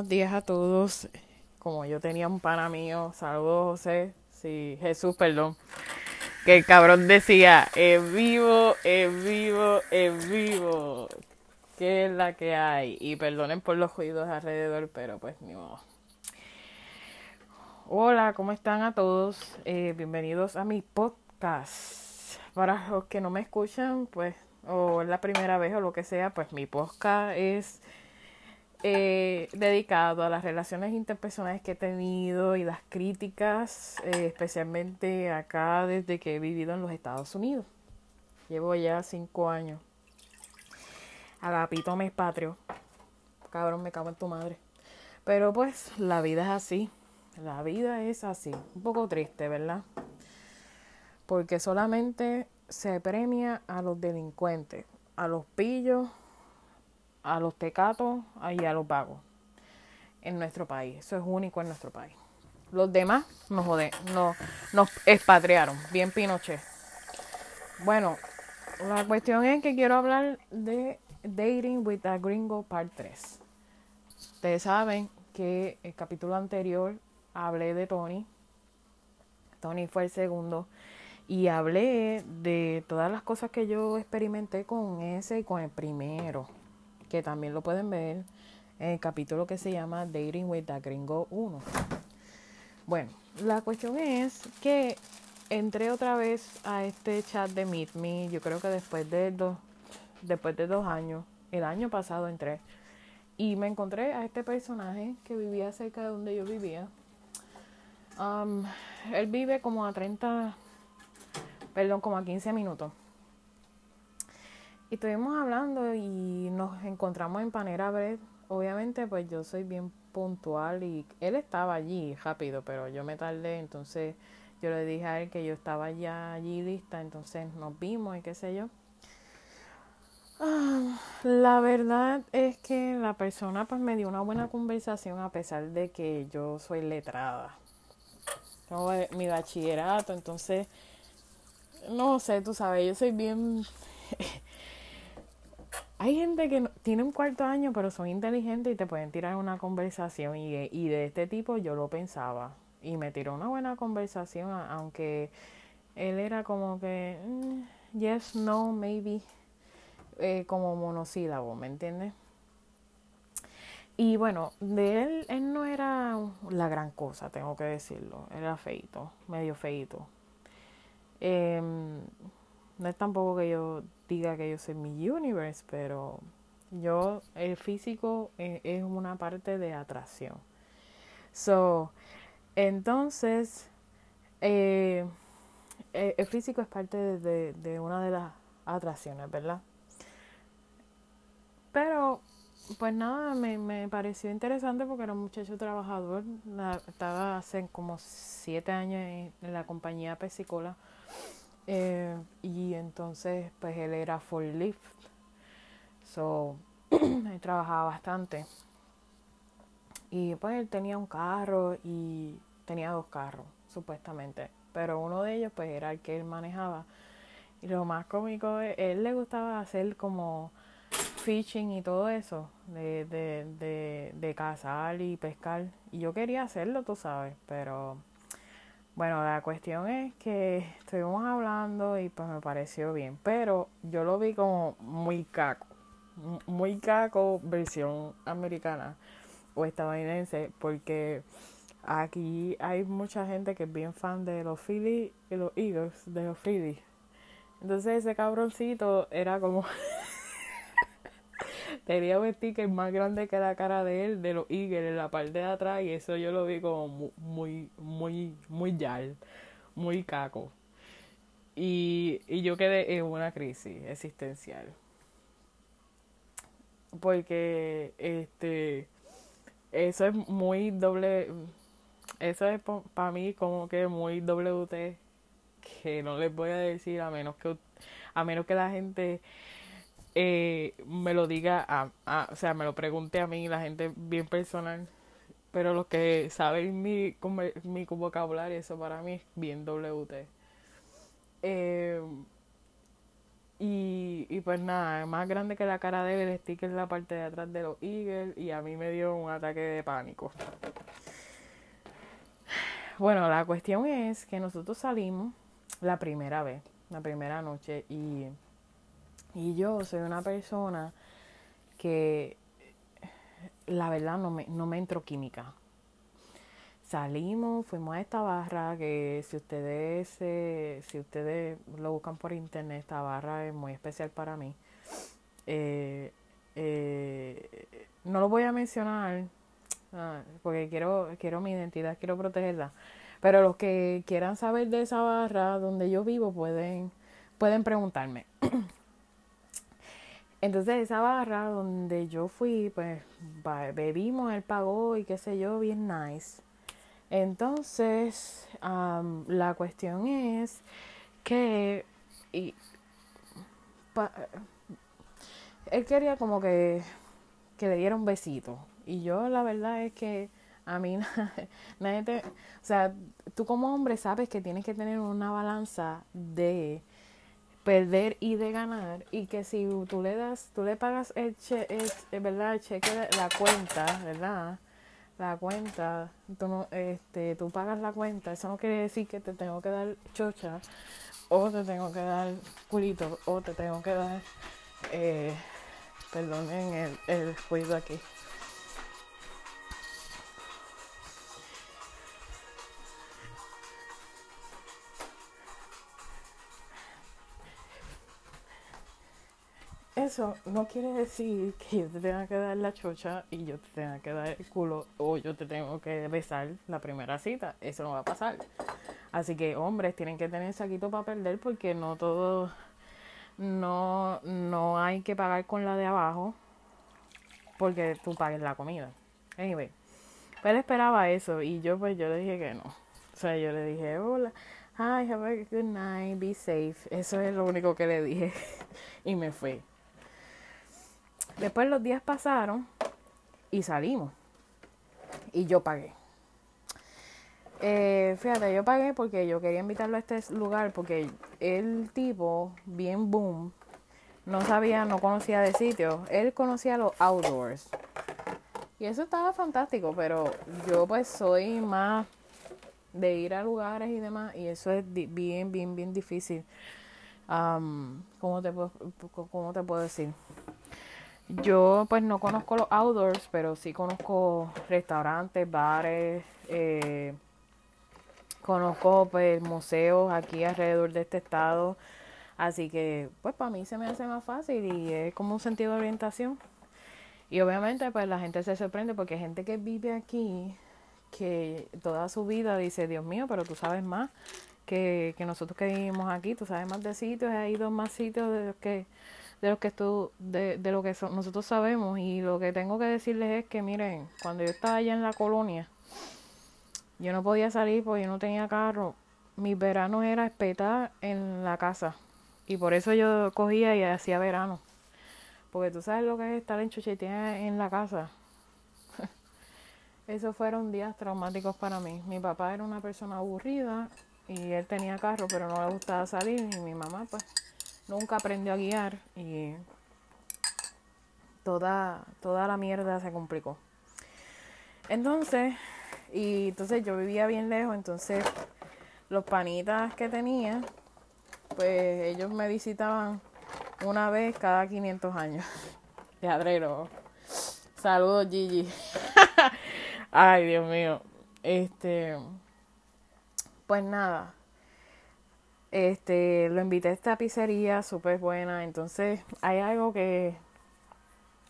buenos días a todos. Como yo tenía un pana mío, saludos José, sí, Jesús, perdón, que el cabrón decía, es vivo, es vivo, es vivo, que es la que hay. Y perdonen por los ruidos alrededor, pero pues ni modo. Hola, ¿cómo están a todos? Eh, bienvenidos a mi podcast. Para los que no me escuchan, pues, o es la primera vez o lo que sea, pues mi podcast es eh, dedicado a las relaciones interpersonales que he tenido y las críticas, eh, especialmente acá desde que he vivido en los Estados Unidos. Llevo ya cinco años. Agapito me patrio. Cabrón, me cago en tu madre. Pero pues la vida es así. La vida es así. Un poco triste, ¿verdad? Porque solamente se premia a los delincuentes, a los pillos a los tecatos y a los vagos en nuestro país. Eso es único en nuestro país. Los demás nos joden, nos, nos expatriaron, bien Pinochet. Bueno, la cuestión es que quiero hablar de Dating with a Gringo Part 3. Ustedes saben que el capítulo anterior hablé de Tony. Tony fue el segundo. Y hablé de todas las cosas que yo experimenté con ese y con el primero que también lo pueden ver en el capítulo que se llama Dating with the Gringo 1. Bueno, la cuestión es que entré otra vez a este chat de Meet Me, yo creo que después de dos, después de dos años, el año pasado entré, y me encontré a este personaje que vivía cerca de donde yo vivía. Um, él vive como a 30, perdón, como a 15 minutos y estuvimos hablando y nos encontramos en Panera Bread. Obviamente, pues yo soy bien puntual y él estaba allí rápido, pero yo me tardé, entonces yo le dije a él que yo estaba ya allí lista, entonces nos vimos y qué sé yo. Ah, la verdad es que la persona pues me dio una buena conversación a pesar de que yo soy letrada. Tengo mi bachillerato, entonces no sé, tú sabes, yo soy bien hay gente que tiene un cuarto año, pero son inteligentes y te pueden tirar una conversación. Y, de este tipo yo lo pensaba. Y me tiró una buena conversación, aunque él era como que, mm, yes, no, maybe, eh, como monosílabo, ¿me entiendes? Y bueno, de él, él no era la gran cosa, tengo que decirlo. Era feito, medio feito. Em, no es tampoco que yo diga que yo soy mi universe, pero yo, el físico e, es, una parte de atracción. So, entonces, eh, e, el físico es parte de, una de las atracciones, ¿verdad? Pero, pues nada, me, me pareció interesante porque era un muchacho trabajador. estaba hace como siete años en, la compañía Pesicola eh, y entonces, pues él era full lift. So, él trabajaba bastante. Y pues él tenía un carro y tenía dos carros, supuestamente. Pero uno de ellos, pues era el que él manejaba. Y lo más cómico es, él le gustaba hacer como fishing y todo eso, de, de, de, de cazar y pescar. Y yo quería hacerlo, tú sabes, pero bueno, la cuestión es que estuvimos hablando y pues me pareció bien, pero yo lo vi como muy caco, muy caco versión americana o estadounidense, porque aquí hay mucha gente que es bien fan de los Phillies y los Eagles, de los Phillies. Entonces ese cabroncito era como tenía un sticker más grande que la cara de él, de los Eagles, en la parte de atrás, y eso yo lo vi como muy, muy, muy yal, muy caco. Y, y yo quedé en una crisis existencial. Porque, este, eso es muy doble, eso es para mí como que muy WT, que no les voy a decir a menos que, a menos que la gente eh, me lo diga, a, o sea, me lo pregunte a mí, la gente bien personal. Pero los que saben mi, mi vocabulario, eso para mí es bien WT. Eh, Y, y pues nada, más grande que la cara de él, el sticker en la parte de atrás de los Eagles y a mí me dio un ataque de pánico. Bueno, la cuestión es que nosotros salimos la primera vez, la primera noche y, y yo soy una persona que la verdad no me, no me química salimos, fuimos a esta barra que si ustedes si ustedes lo buscan por internet, esta barra es muy especial para mí. Eh, eh, no lo voy a mencionar ah, porque quiero, quiero mi identidad, quiero protegerla. Pero los que quieran saber de esa barra donde yo vivo pueden, pueden preguntarme. Entonces esa barra donde yo fui, pues bebimos, él pagó y qué sé yo, bien nice. Entonces, la cuestión es que y, él quería como que, que le diera un besito. Y yo la verdad es que a mí nadie te... O sea, tú como hombre sabes que tienes que tener una balanza de perder y de ganar y que si tú le das, tú le pagas el, che, el, ¿verdad? el cheque de la cuenta, ¿verdad? la cuenta, tú, no, este, tú pagas la cuenta, eso no quiere decir que te tengo que dar chocha, o te tengo que dar culito, o te tengo que dar, eh, perdonen el, el ruido aquí. Eso no quiere decir que yo te tenga que dar la chocha y yo te tenga que dar el culo o yo te tengo que besar la primera cita. Eso no va a pasar. Así que hombres tienen que tener saquito para perder porque no todo, no, no hay que pagar con la de abajo porque tú pagues la comida. Anyway, pero esperaba eso y yo pues yo le dije que no. O sea, yo le dije, hola, hi, have a good night, be safe. Eso es lo único que le dije y me fui. Después los días pasaron y salimos. Y yo pagué. Eh, fíjate, yo pagué porque yo quería invitarlo a este lugar porque el tipo, bien boom, no sabía, no conocía de sitio. Él conocía los outdoors. Y eso estaba fantástico, pero yo pues soy más de ir a lugares y demás y eso es bien, bien, bien difícil. ¿cómo, te ¿Cómo te puedo decir? Yo pues no conozco los outdoors, pero sí conozco restaurantes, bares, eh, conozco pues museos aquí alrededor de este estado. Así que pues para mí se me hace más fácil y es como un sentido de orientación. Y obviamente pues la gente se sorprende porque hay gente que vive aquí que toda su vida dice, Dios mío, pero tú sabes más que, que nosotros que vivimos aquí, tú sabes más de sitios, hay dos más sitios de los que de lo que tú, de, de lo que nosotros sabemos y lo que tengo que decirles es que miren, cuando yo estaba allá en la colonia, yo no podía salir porque yo no tenía carro. Mi verano era espetar en la casa y por eso yo cogía y hacía verano. Porque tú sabes lo que es estar en chuchetea en la casa. Esos fueron días traumáticos para mí. Mi papá era una persona aburrida y él tenía carro, pero no le gustaba salir. Y mi mamá, pues, nunca aprendió a guiar y toda, toda la mierda se complicó. Entonces, y entonces yo vivía bien lejos, entonces los panitas que tenía, pues ellos me visitaban una vez cada 500 años. De adrero. Saludos, Gigi. Ay, Dios mío. Este. Pues nada. Este, lo invité a esta pizzería, súper buena. Entonces, hay algo que.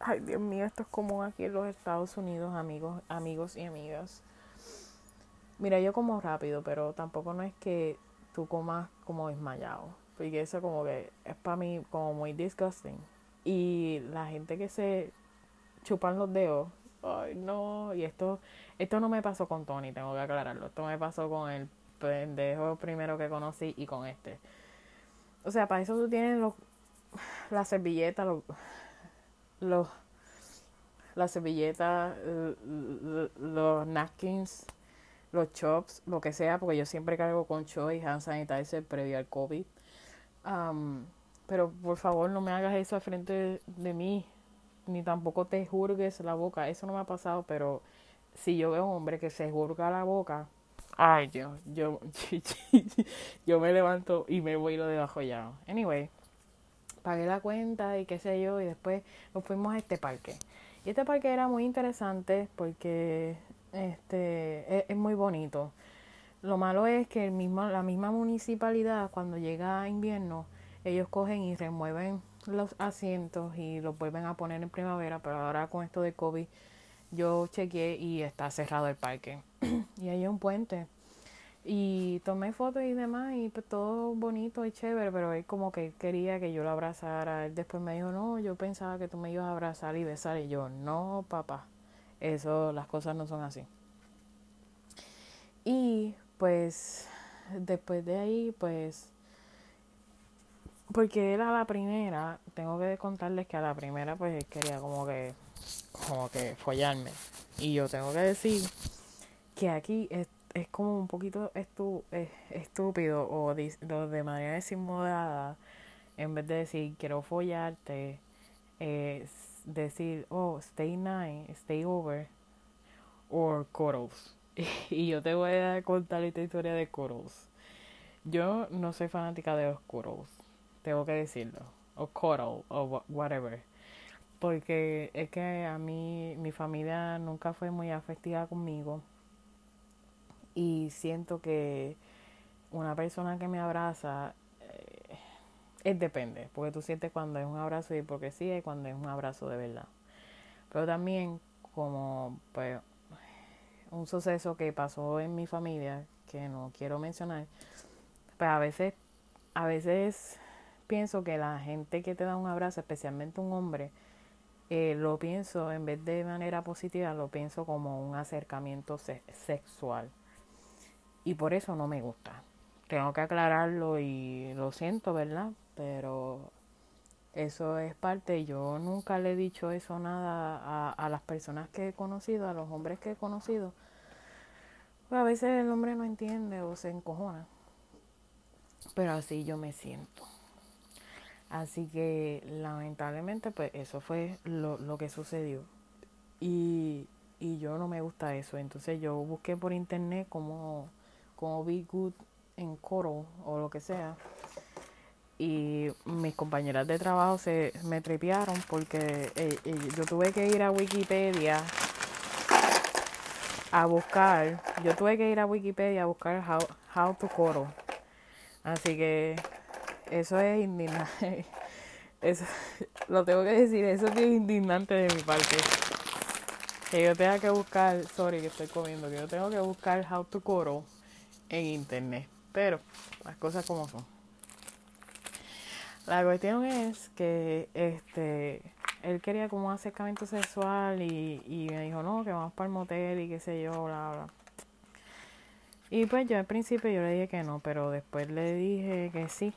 Ay, Dios mío, esto es común aquí en los Estados Unidos, amigos, amigos y amigas. Mira, yo como rápido, pero tampoco no es que tú comas como desmayado. Porque eso como que es para mí como muy disgusting. Y la gente que se chupan los dedos, ay no, y esto, esto no me pasó con Tony, tengo que aclararlo. Esto me pasó con el pendejo primero que conocí y con este. O sea, para eso tú tienes los, la servilleta, los, los la servilleta, los napkins, los chops, lo que sea, porque yo siempre cargo con chops y hand sanitizer previo al COVID. pero por favor no me hagas eso al frente de, mí, ni tampoco te jurgues la boca. Eso no me ha pasado, pero si yo veo un hombre que se jurga la boca, ay Dios, yo, yo me levanto y me voy lo debajo ya. Anyway, pagué la cuenta y qué sé yo, y después nos fuimos a este parque. Y este parque era muy interesante porque este es, muy bonito. Lo malo es que el mismo, la misma municipalidad, cuando llega invierno, ellos cogen y remueven los asientos y los vuelven a poner en primavera, pero ahora con esto de COVID yo chequeé y está cerrado el parque. y hay un puente. Y tomé fotos y demás y pues todo bonito y chévere, pero él como que quería que yo lo abrazara. Él después me dijo, no, yo pensaba que tú me ibas a abrazar y besar. Y yo, no, papá, eso, las cosas no son así. Y pues después de ahí, pues, porque era la primera, tengo que contarles que a la primera pues quería como que, como que follarme. Y yo tengo que decir que aquí es, es como un poquito estu, estúpido o de manera desinmodada, en vez de decir quiero follarte, eh, decir, oh, stay night, stay over, or cuddles. y yo te voy a contar esta historia de cuddles. Yo no soy fanática de los cuddles, tengo que decirlo, o cuddle, o whatever. Porque es que a mí, mi familia nunca fue muy afectiva conmigo. Y siento que una persona que me abraza es depende, porque tú sientes cuando es un abrazo de hipocresía y cuando es un abrazo de verdad. Pero también como pues un suceso que pasó en mi familia que no quiero mencionar, pues a veces a veces pienso que la gente que te da un abrazo, especialmente un hombre, eh, lo pienso en vez de manera positiva, lo pienso como un acercamiento sexual. Y por eso no me gusta. Tengo que aclararlo y lo siento, ¿verdad? pero eso es parte, yo nunca le he dicho eso nada a, a las personas que he conocido, a los hombres que he conocido. A veces el hombre no entiende o se encojona, pero así yo me siento. Así que lamentablemente pues eso fue lo, lo que sucedió. Y, y yo no me gusta eso. Entonces yo busqué por internet como, como Be Good en coro o lo que sea y mis compañeras de trabajo se me trepearon porque eh, eh, yo tuve que ir a Wikipedia a buscar, yo tuve que ir a Wikipedia a buscar how, how to coro. Así que eso es indignante. Eso, lo tengo que decir, eso es indignante de mi parte. Que yo tenga que buscar, sorry que estoy comiendo, que yo tengo que buscar how to coro en internet. Pero las cosas como son. La cuestión es que este él quería como un acercamiento sexual y, y me dijo, no, que vamos para el motel y qué sé yo, bla, bla. Y pues yo al principio yo le dije que no, pero después le dije que sí.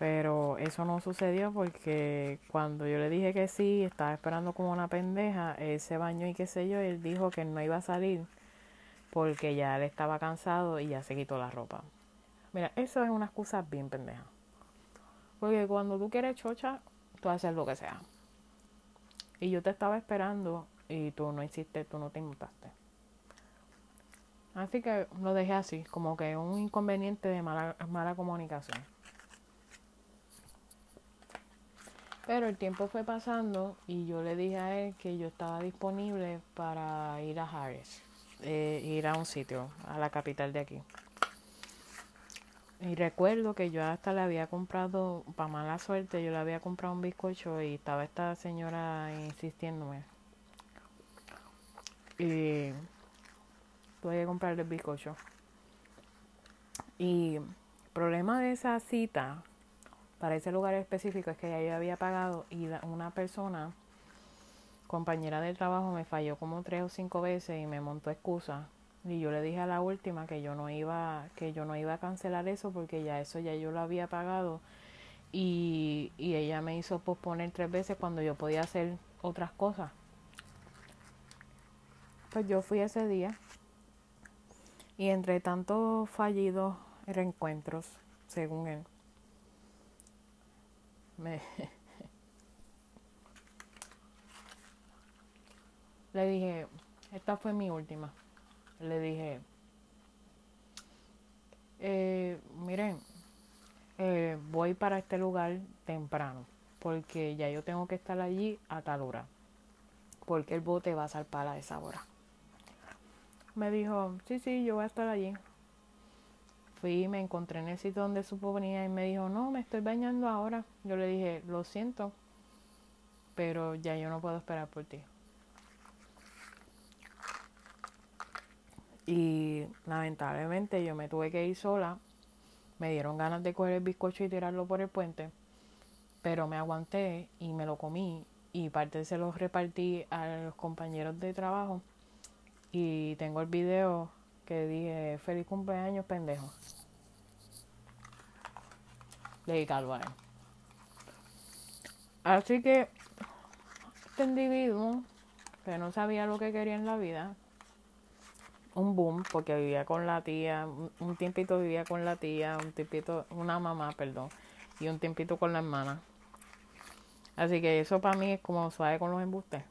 Pero eso no sucedió porque cuando yo le dije que sí, estaba esperando como una pendeja, él se bañó y qué sé yo, él dijo que no iba a salir porque ya él estaba cansado y ya se quitó la ropa. Mira, eso es una excusa bien pendeja. Porque cuando tú quieres chocha, tú haces lo que sea. Y yo te estaba esperando y tú no hiciste, tú no te inmutaste. Así que lo dejé así, como que un inconveniente de mala, mala comunicación. Pero el tiempo fue pasando y yo le dije a él que yo estaba disponible para ir a Harris, eh, ir a un sitio, a la capital de aquí. Y recuerdo que yo hasta le había comprado, para mala suerte, yo le había comprado un bizcocho y estaba esta señora insistiéndome. Y tuve que comprarle el bizcocho. Y el problema de esa cita para ese lugar específico es que ya yo había pagado y una persona, compañera del trabajo, me falló como tres o cinco veces y me montó excusa y yo le dije a la última que yo no iba, que yo no iba a cancelar eso porque ya eso ya yo lo había pagado. Y, y ella me hizo posponer tres veces cuando yo podía hacer otras cosas. Pues yo fui ese día. Y entre tantos fallidos reencuentros, según él, le dije, esta fue mi última. Le dije, eh, miren, eh, voy para este lugar temprano, porque ya yo tengo que estar allí a tal hora, porque el bote va a salpar a esa hora. Me dijo, sí, sí, yo voy a estar allí. Fui, me encontré en el sitio donde supo venir y me dijo, no, me estoy bañando ahora. Yo le dije, lo siento, pero ya yo no puedo esperar por ti. Y lamentablemente yo me tuve que ir sola. Me dieron ganas de coger el bizcocho y tirarlo por el puente. Pero me aguanté y me lo comí. Y parte se lo repartí a los compañeros de trabajo. Y tengo el video que dije feliz cumpleaños pendejo. Dedicado a él. Así que este individuo que no sabía lo que quería en la vida un boom porque vivía con la tía, un, tiempito vivía con la tía, un tiempito, una mamá, perdón, y un tiempito con la hermana. Así que eso para mí es como suave con los embustes.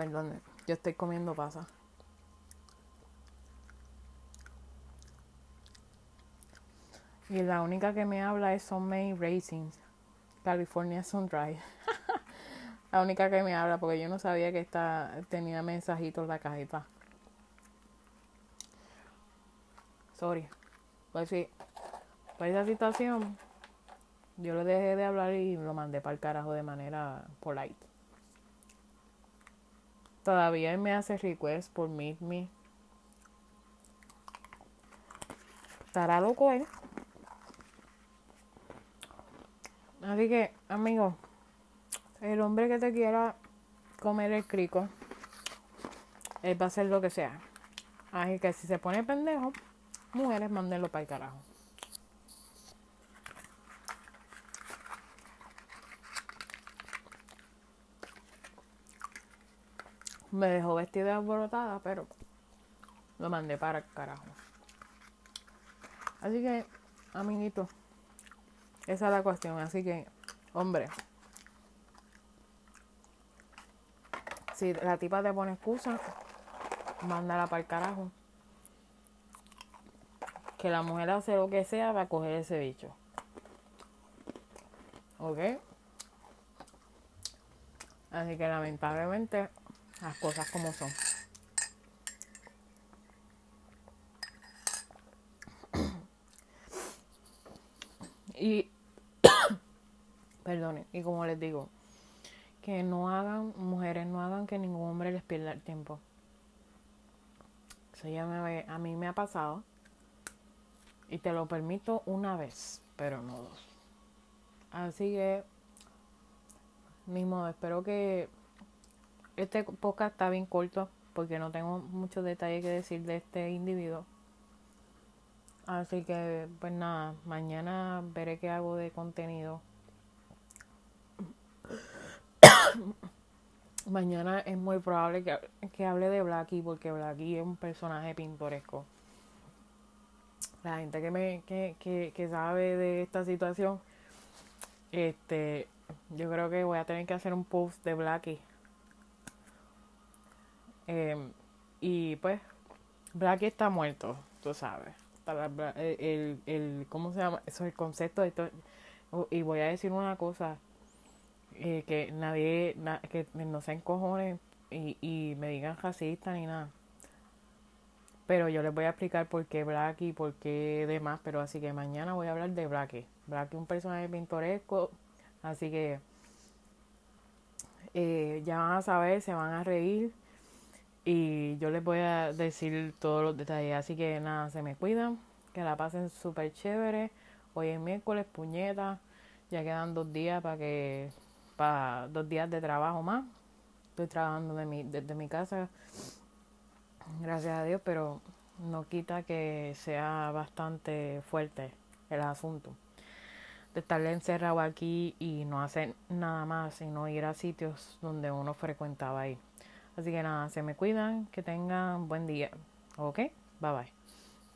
Perdón, yo estoy comiendo pasa. Y la única que me habla es Sunmay Racing, California Sunrise. La única que me habla porque yo no sabía que esta tenía mensajitos la cajita. Sorry. Pues sí, pues esa situación, yo le dejé de hablar y lo mandé para el carajo de manera polite. Todavía él me hace request por Meet Me. Estará loco él. Así que, amigos. El hombre que te quiera comer el crico, él va a hacer lo que sea. Así que si se pone pendejo, mujeres, mándenlo para el carajo. Me dejó vestida alborotada, pero lo mandé para el carajo. Así que, amiguito, esa es la cuestión. Así que, hombre, Si la tipa te pone excusa, mándala para el carajo. Que la mujer hace lo que sea para coger ese bicho. ¿Ok? Así que lamentablemente las cosas como son. Y, perdone, y como les digo, que no hagan, mujeres no hagan que ningún hombre les pierda el tiempo. Eso ya me, a mí me ha pasado. Y te lo permito una vez, pero no dos. Así que, mismo, espero que este podcast está bien corto porque no tengo muchos detalles que decir de este individuo. Así que, pues nada, mañana veré qué hago de contenido mañana es muy probable que, hable de Blackie porque Blackie es un personaje pintoresco. La gente que me que, que, sabe de esta situación, este, yo creo que voy a tener que hacer un post de Blackie. Em, y pues, Blackie está muerto, tú sabes. El, el, ¿cómo se llama? Eso es el concepto de esto. Y voy a decir una cosa eh, que nadie, que no se encojonen y, y me digan racista ni nada. Pero yo les voy a explicar por qué Blackie y por qué demás. Pero así que mañana voy a hablar de Blackie. Blackie es un personaje pintoresco. Así que eh, ya van a saber, se van a reír. Y yo les voy a decir todos los detalles. Así que nada, se me cuidan. Que la pasen súper chévere. Hoy es miércoles, puñeta. Ya quedan dos días para que para dos días de trabajo más. Estoy trabajando de mi, desde mi casa, gracias a Dios, pero no quita que sea bastante fuerte el asunto de estar encerrado aquí y no hacer nada más, sino ir a sitios donde uno frecuentaba ahí. Así que nada, se me cuidan, que tengan buen día. ¿Ok? Bye bye.